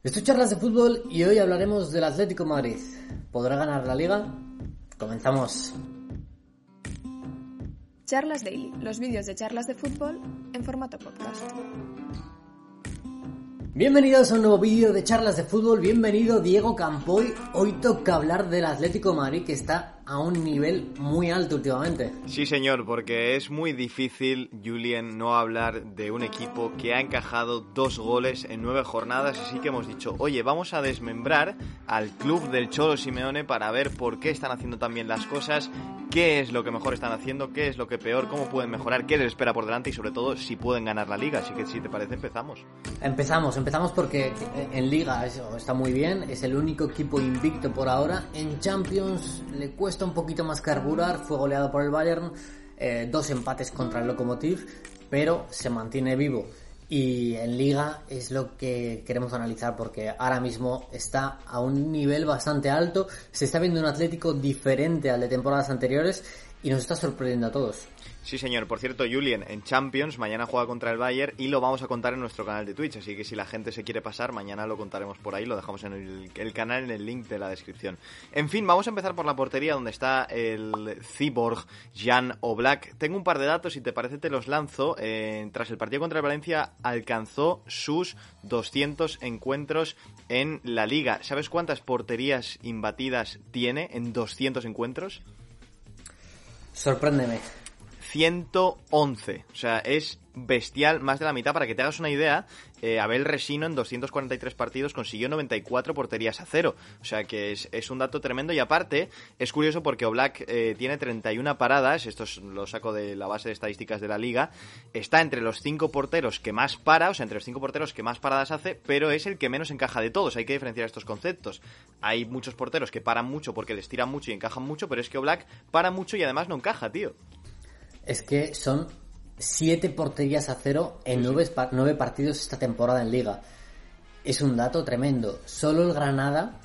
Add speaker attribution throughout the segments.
Speaker 1: Esto charlas de fútbol y hoy hablaremos del Atlético Madrid. ¿Podrá ganar la liga? Comenzamos.
Speaker 2: Charlas Daily, los vídeos de charlas de fútbol en formato podcast.
Speaker 1: Bienvenidos a un nuevo vídeo de charlas de fútbol, bienvenido Diego Campoy. Hoy toca hablar del Atlético Madrid que está a un nivel muy alto últimamente.
Speaker 3: Sí, señor, porque es muy difícil, Julien, no hablar de un equipo que ha encajado dos goles en nueve jornadas, así que hemos dicho, oye, vamos a desmembrar al club del Cholo Simeone para ver por qué están haciendo tan bien las cosas, qué es lo que mejor están haciendo, qué es lo que peor, cómo pueden mejorar, qué les espera por delante y sobre todo si pueden ganar la liga. Así que si te parece empezamos.
Speaker 1: Empezamos, empezamos porque en liga está muy bien, es el único equipo invicto por ahora. En Champions le cuesta un poquito más carburar, fue goleado por el Bayern, eh, dos empates contra el Lokomotiv, pero se mantiene vivo. Y en liga es lo que queremos analizar porque ahora mismo está a un nivel bastante alto, se está viendo un Atlético diferente al de temporadas anteriores y nos está sorprendiendo a todos.
Speaker 3: Sí, señor. Por cierto, Julien, en Champions, mañana juega contra el Bayern y lo vamos a contar en nuestro canal de Twitch. Así que si la gente se quiere pasar, mañana lo contaremos por ahí. Lo dejamos en el, canal, en el link de la descripción. En fin, vamos a empezar por la portería donde está el cyborg Jan Oblak. Tengo un par de datos, si te parece, te los lanzo. Eh, tras el partido contra el Valencia, alcanzó sus 200 encuentros en la liga. ¿Sabes cuántas porterías imbatidas tiene en 200 encuentros?
Speaker 1: Sorpréndeme.
Speaker 3: 111. O sea, es bestial, más de la mitad. Para que te hagas una idea, eh, Abel Resino en 243 partidos consiguió 94 porterías a cero. O sea que es, un dato tremendo. Y aparte, es curioso porque Oblak eh, tiene 31 paradas. Esto lo saco de la base de estadísticas de la liga. Está entre los 5 porteros que más para, o sea, entre los 5 porteros que más paradas hace, pero es el que menos encaja de todos. Hay que diferenciar estos conceptos. Hay muchos porteros que paran mucho porque les tiran mucho y encajan mucho, pero es que Oblak para mucho y además no encaja, tío
Speaker 1: es que son siete porterías a cero en nueve, partidos esta temporada en Liga. Es un dato tremendo. Solo el Granada,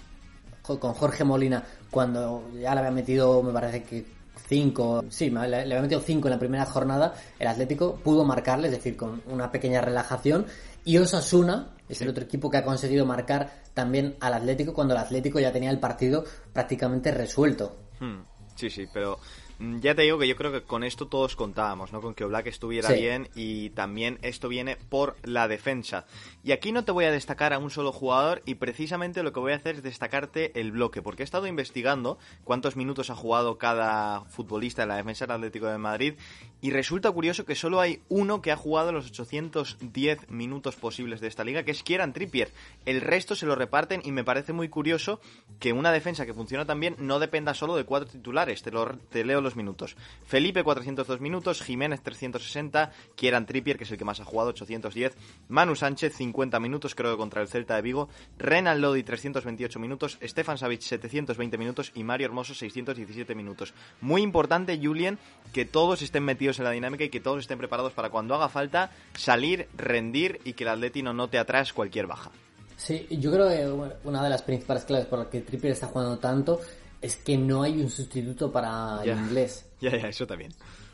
Speaker 1: con Jorge Molina, cuando ya le había metido, me parece que cinco, sí, le, había metido cinco en la primera jornada, el Atlético pudo marcarle, es decir, con una pequeña relajación. Y Osasuna es el otro equipo que ha conseguido marcar también al Atlético cuando el Atlético ya tenía el partido prácticamente resuelto.
Speaker 3: Hmm. Sí, sí, pero Mm, ya te digo que yo creo que con esto todos contábamos, ¿no? Con que Oblak estuviera bien y también esto viene por la defensa. Y aquí no te voy a destacar a un solo jugador y precisamente lo que voy a hacer es destacarte el bloque, porque he estado investigando cuántos minutos ha jugado cada futbolista en la defensa del Atlético de Madrid y resulta curioso que solo hay uno que ha jugado los 810 minutos posibles de esta liga, que es Kieran Trippier. El resto se lo reparten y me parece muy curioso que una defensa que funciona tan bien no dependa solo de cuatro titulares. Te, lo, te leo los minutos. Felipe 402 minutos, Jiménez 360, Kieran Trippier, que es el que más ha jugado, 810, Manu Sánchez 50 minutos, creo que contra el Celta de Vigo, Renan Lodi 328 minutos, Stefan Savic 720 minutos y Mario Hermoso 617 minutos. Muy importante, Julien, que todos estén metidos en la dinámica y que todos estén preparados para cuando haga falta salir, rendir y que el Atleti no note atrás cualquier baja.
Speaker 1: Sí, yo creo que una de las principales claves por las que Trippier está jugando tanto es que no hay un sustituto para el inglés.
Speaker 3: Ya, ya, eso también.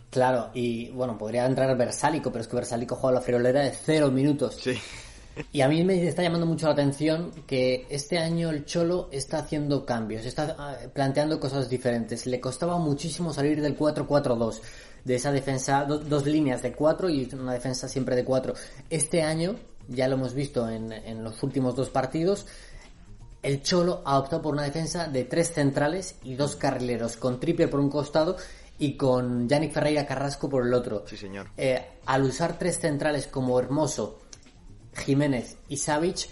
Speaker 1: Claro, y bueno, podría entrar Versálico, pero es que Versálico juega la friolera de cero minutos.
Speaker 3: Sí.
Speaker 1: Y a mí me está llamando mucho la atención que este año el Cholo está haciendo cambios, está ah, planteando cosas diferentes. Le costaba muchísimo salir del 4-4-2, de esa defensa, dos líneas de 4 y una defensa siempre de 4. Este año, ya lo hemos visto en, en los últimos dos partidos, el Cholo ha optado por una defensa de tres centrales y dos carrileros, con triple por un costado y con Yannick Ferreira Carrasco por el otro.
Speaker 3: Sí, señor.
Speaker 1: Eh, al usar tres centrales como Hermoso, Jiménez y Savic,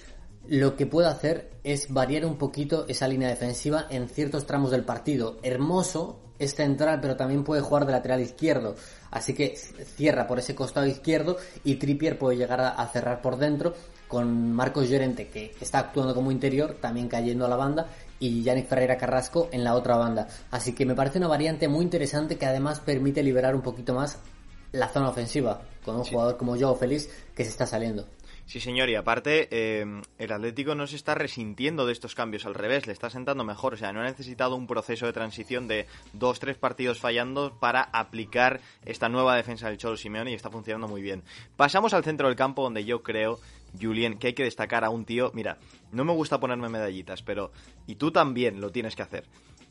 Speaker 1: lo que puede hacer es variar un poquito esa línea defensiva en ciertos tramos del partido. Hermoso es central, pero también puede jugar de lateral izquierdo. Así que cierra por ese costado izquierdo y Trippier puede llegar a cerrar por dentro con Marcos Llorente, que está actuando como interior, también cayendo a la banda, y Yannick Ferreira Carrasco en la otra banda. Así que me parece una variante muy interesante que además permite liberar un poquito más la zona ofensiva, con un jugador como Joao Félix que se está saliendo.
Speaker 3: Sí, señor, y aparte, eh, el Atlético no se está resintiendo de estos cambios, al revés, le está sentando mejor, o sea, no ha necesitado un proceso de transición de dos, tres partidos fallando para aplicar esta nueva defensa del Cholo Simeone y está funcionando muy bien. Pasamos al centro del campo donde yo creo, Julien, que hay que destacar a un tío, mira, no me gusta ponerme medallitas, pero, y tú también lo tienes que hacer.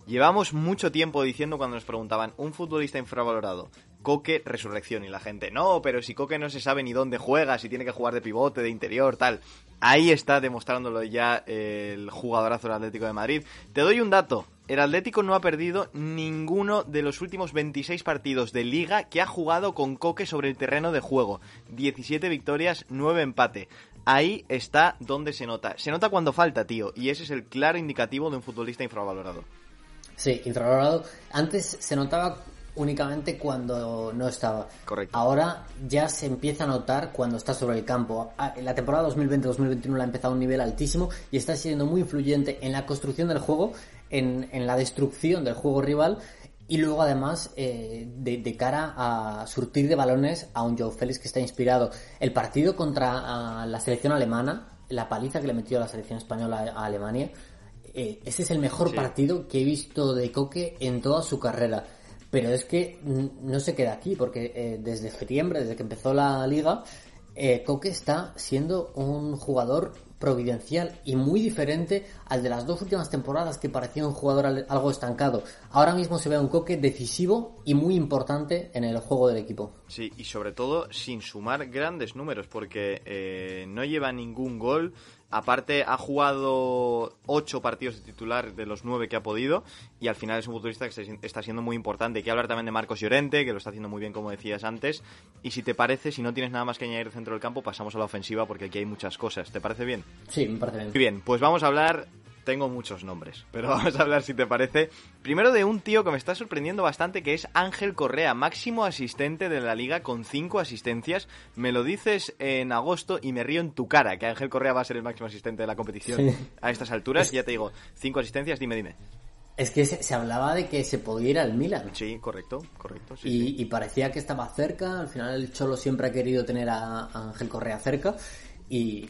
Speaker 3: Llevamos mucho tiempo diciendo cuando nos preguntaban, un futbolista infravalorado, Coque, resurrección. Y la gente, no, pero si Coque no se sabe ni dónde juega, si tiene que jugar de pivote, de interior, tal. Ahí está demostrándolo ya el jugadorazo del Atlético de Madrid. Te doy un dato. El Atlético no ha perdido ninguno de los últimos 26 partidos de liga que ha jugado con Coque sobre el terreno de juego. 17 victorias, 9 empate. Ahí está donde se nota. Se nota cuando falta, tío. Y ese es el claro indicativo de un futbolista infravalorado.
Speaker 1: Sí, infravalorado. Antes se notaba únicamente cuando no estaba.
Speaker 3: Correcto.
Speaker 1: Ahora ya se empieza a notar cuando está sobre el campo. Ah, la temporada 2020-2021 la ha empezado a un nivel altísimo y está siendo muy influyente en la construcción del juego, en, la destrucción del juego rival y luego además eh, de, cara a surtir de balones a un Joe Félix que está inspirado. El partido contra la selección alemana, la paliza que le metió la selección española a Alemania, eh, ese es el mejor partido que he visto de Coque en toda su carrera. Pero es que no se queda aquí, porque eh, desde septiembre, desde que empezó la liga, eh, Coque está siendo un jugador providencial y muy diferente al de las dos últimas temporadas que parecía un jugador algo estancado. Ahora mismo se ve un Coque decisivo y muy importante en el juego del equipo.
Speaker 3: Sí, y sobre todo sin sumar grandes números, porque eh, no lleva ningún gol, Aparte, ha jugado ocho partidos de titular de los nueve que ha podido y al final es un futbolista que está siendo muy importante. Hay que hablar también de Marcos Llorente, que lo está haciendo muy bien, como decías antes. Y si te parece, si no tienes nada más que añadir centro del campo, pasamos a la ofensiva porque aquí hay muchas cosas. ¿Te parece bien?
Speaker 1: Sí, me parece bien.
Speaker 3: Muy bien, pues vamos a hablar tengo muchos nombres, pero vamos a hablar si te parece. Primero de un tío que me está sorprendiendo bastante, que es Ángel Correa, máximo asistente de la liga con cinco asistencias. Me lo dices en agosto y me río en tu cara, que Ángel Correa va a ser el máximo asistente de la competición a estas alturas. Ya te digo, cinco asistencias, dime, dime.
Speaker 1: Es que se, hablaba de que se podía ir al Milan.
Speaker 3: Sí, correcto, correcto.
Speaker 1: y, y, parecía que estaba cerca. Al final el Cholo siempre ha querido tener a Ángel Correa cerca. Y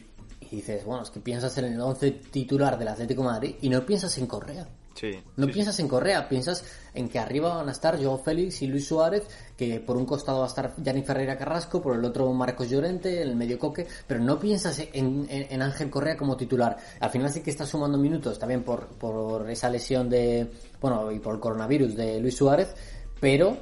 Speaker 1: y dices, bueno, es que piensas en el 11 titular del Atlético de Madrid y no piensas en Correa.
Speaker 3: Sí,
Speaker 1: no piensas en Correa, piensas en que arriba van a estar Joao Félix y Luis Suárez, que por un costado va a estar Yanni Ferreira Carrasco, por el otro Marcos Llorente, en el medio Coque, pero no piensas en, Ángel Correa como titular. Al final sí que está sumando minutos también por, por esa lesión de, bueno, y por el coronavirus de Luis Suárez, pero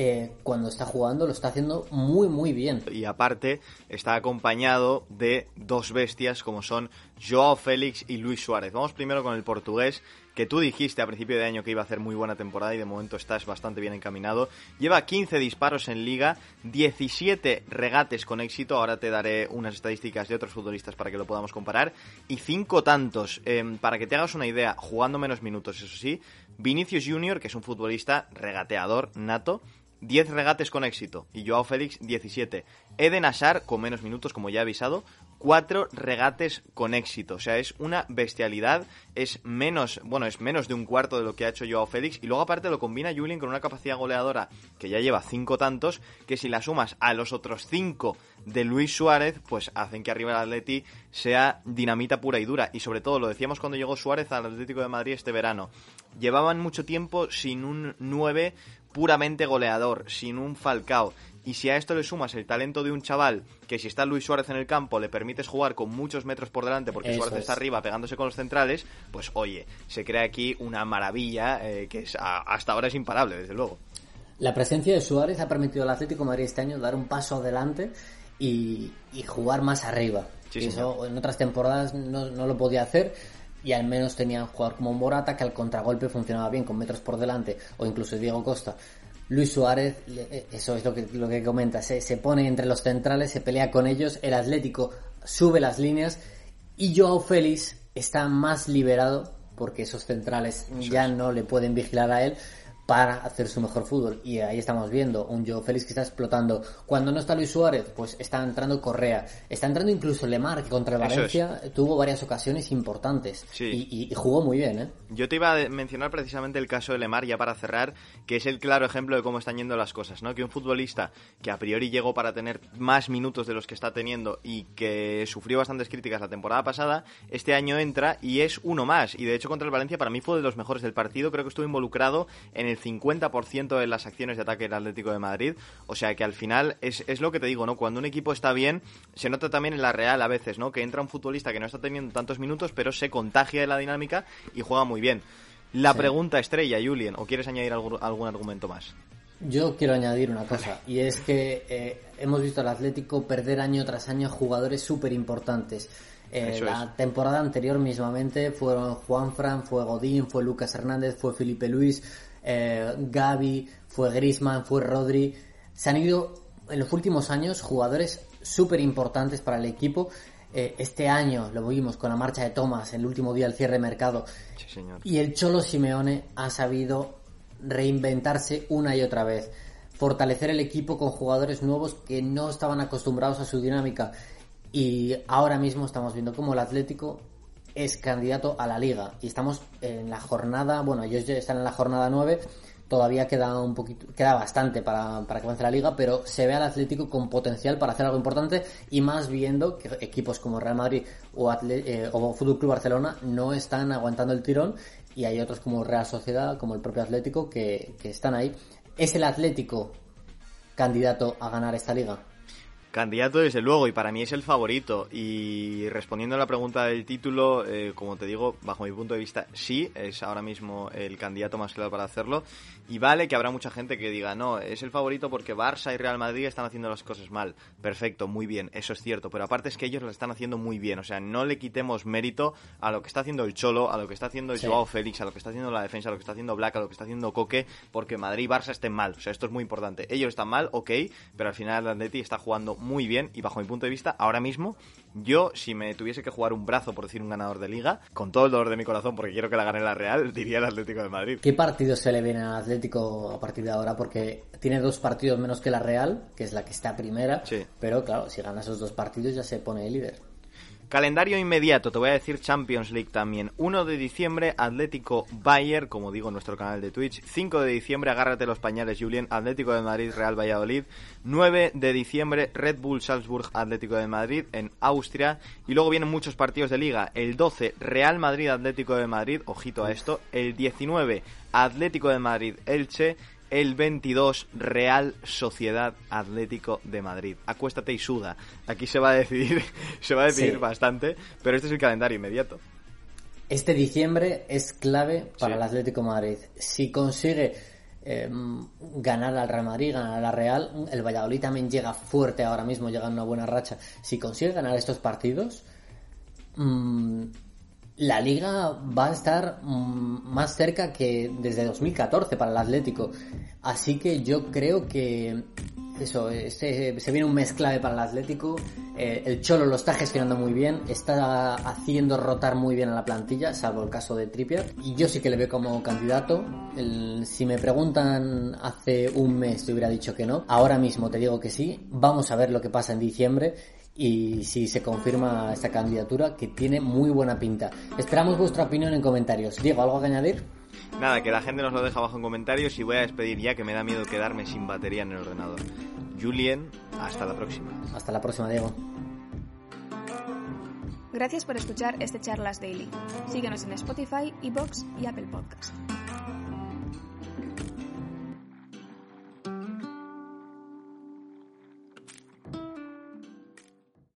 Speaker 1: eh, cuando está jugando lo está haciendo muy muy bien.
Speaker 3: Y aparte está acompañado de dos bestias como son Joao Félix y Luis Suárez. Vamos primero con el portugués, que tú dijiste a principio de año que iba a hacer muy buena temporada y de momento estás bastante bien encaminado. Lleva 15 disparos en liga, 17 regates con éxito, ahora te daré unas estadísticas de otros futbolistas para que lo podamos comparar, y 5 tantos. Em, para que te hagas una idea, jugando menos minutos, eso sí, Vinicius Junior, que es un futbolista regateador nato, 10 regates con éxito y Joao Félix 17. Eden Hazard, con menos minutos, como ya he avisado, 4 regates con éxito. O sea, es una bestialidad. Es menos, bueno, es menos de un cuarto de lo que ha hecho Joao Félix. Y luego aparte lo combina Julien con una capacidad goleadora que ya lleva 5 tantos, que si la sumas a los otros 5 de Luis Suárez, pues hacen que arriba el Atleti sea dinamita pura y dura. Y sobre todo, lo decíamos cuando llegó Suárez al Atlético de Madrid este verano. Llevaban mucho tiempo sin un 9 puramente goleador, sin un Falcao. Y si a esto le sumas el talento de un chaval que si está Luis Suárez en el campo le permites jugar con muchos metros por delante porque Suárez está arriba pegándose con los centrales, pues oye, se crea aquí una maravilla eh, que es, hasta ahora es imparable, desde luego.
Speaker 1: La presencia de Suárez ha permitido al Atlético de Madrid este año dar un paso adelante y, jugar más arriba. Eso en otras temporadas no, no, lo podía hacer y al menos tenían jugador como Morata que al contragolpe funcionaba bien con metros por delante o incluso Diego Costa. Luis Suárez, eh, eso es lo que, lo que comenta, se, se pone entre los centrales, se pelea con ellos, el Atlético sube las líneas y Joao Félix está más liberado porque esos centrales ya no le pueden vigilar a él para hacer su mejor fútbol. Y ahí estamos viendo un Joe Félix que está explotando. Cuando no está Luis Suárez, pues está entrando Correa. Está entrando incluso Lemar, que contra el Valencia tuvo varias ocasiones importantes. Y, jugó muy bien, ¿eh?
Speaker 3: Yo te iba a mencionar precisamente el caso de Lemar, ya para cerrar, que es el claro ejemplo de cómo están yendo las cosas, ¿no? Que un futbolista que a priori llegó para tener más minutos de los que está teniendo y que sufrió bastantes críticas la temporada pasada, este año entra y es uno más. Y de hecho contra el Valencia para mí fue de los mejores del partido. Creo que estuvo involucrado en el 50% de las acciones de ataque del Atlético de Madrid. O sea que al final es, es, lo que te digo, ¿no? Cuando un equipo está bien, se nota también en la Real a veces, ¿no? Que entra un futbolista que no está teniendo tantos minutos, pero se contagia de la dinámica y juega muy bien. La pregunta estrella, Julien, ¿o quieres añadir algún, algún argumento más?
Speaker 1: Yo quiero añadir una cosa, y es que eh, hemos visto al Atlético perder año tras año jugadores súper importantes. Eh, la temporada anterior mismamente fueron Juan Fran, fue Godín, fue Lucas Hernández, fue Felipe Luis, eh, Gaby, fue Grisman, fue Rodri. Se han ido en los últimos años jugadores súper importantes para el equipo. Eh, este año lo vimos con la marcha de Thomas, el último día del cierre de mercado. Y el Cholo Simeone ha sabido reinventarse una y otra vez. Fortalecer el equipo con jugadores nuevos que no estaban acostumbrados a su dinámica. Y ahora mismo estamos viendo cómo el Atlético es candidato a la liga. Y estamos en la jornada, bueno, ellos ya están en la jornada 9, todavía queda un poquito, queda bastante para, para que avance la liga, pero se ve al Atlético con potencial para hacer algo importante y más viendo que equipos como Real Madrid o, eh, o Fútbol Club Barcelona no están aguantando el tirón y hay otros como Real Sociedad, como el propio Atlético, que, que están ahí. ¿Es el Atlético candidato a ganar esta liga?
Speaker 3: Candidato desde luego y para mí es el favorito. Y respondiendo a la pregunta del título, eh, como te digo, bajo mi punto de vista sí, es ahora mismo el candidato más claro para hacerlo. Y vale que habrá mucha gente que diga no, es el favorito porque Barça y Real Madrid están haciendo las cosas mal, perfecto, muy bien, eso es cierto, pero aparte es que ellos lo están haciendo muy bien, o sea, no le quitemos mérito a lo que está haciendo el Cholo, a lo que está haciendo el Joao Félix, a lo que está haciendo la defensa, a lo que está haciendo Black, a lo que está haciendo Coque, porque Madrid y Barça estén mal, o sea, esto es muy importante, ellos están mal, ok, pero al final el Atleti está jugando muy bien y bajo mi punto de vista, ahora mismo, yo si me tuviese que jugar un brazo, por decir un ganador de liga, con todo el dolor de mi corazón porque quiero que la gane la Real, diría el Atlético de Madrid.
Speaker 1: ¿Qué partidos se le viene al Atlético a partir de ahora? Porque tiene dos partidos menos que la Real, que es la que está primera, pero claro, si gana esos dos partidos ya se pone líder.
Speaker 3: Calendario inmediato, te voy a decir Champions League también. 1 de diciembre, Atlético Bayern, como digo en nuestro canal de Twitch. 5 de diciembre, agárrate los pañales, Julien, Atlético de Madrid, Real Valladolid. 9 de diciembre, Red Bull Salzburg, Atlético de Madrid, en Austria. Y luego vienen muchos partidos de liga. El 12, Real Madrid, Atlético de Madrid, ojito a esto. El 19, Atlético de Madrid, Elche el 22 Real Sociedad Atlético de Madrid. Acuéstate y suda. Aquí se va a decidir, se va a decidir bastante, pero este es el calendario inmediato.
Speaker 1: Este diciembre es clave para el Atlético de Madrid. Si consigue em, ganar al Real Madrid, ganar a la Real, el Valladolid también llega fuerte ahora mismo, llega en una buena racha. Si consigue ganar estos partidos, mm, la liga va a estar mm, más cerca que desde 2014 para el Atlético. Así que yo creo que eso, se, se viene un mes clave para el Atlético. Eh, el Cholo lo está gestionando muy bien, está haciendo rotar muy bien a la plantilla, salvo el caso de Trippier. Y yo sí que le veo como candidato. si me preguntan hace un mes, te hubiera dicho que no. Ahora mismo te digo que sí. Vamos a ver lo que pasa en diciembre y si se confirma esta candidatura que tiene muy buena pinta. Esperamos vuestra opinión en comentarios. Diego, ¿algo que añadir?
Speaker 3: Nada, que la gente nos lo deja abajo en comentarios y voy a despedir ya que me da miedo quedarme sin batería en el ordenador. Julien, hasta la próxima.
Speaker 1: Hasta la próxima, Diego.
Speaker 2: Gracias por escuchar este Charlas Daily. Síguenos en Spotify, Evox y Apple Podcast.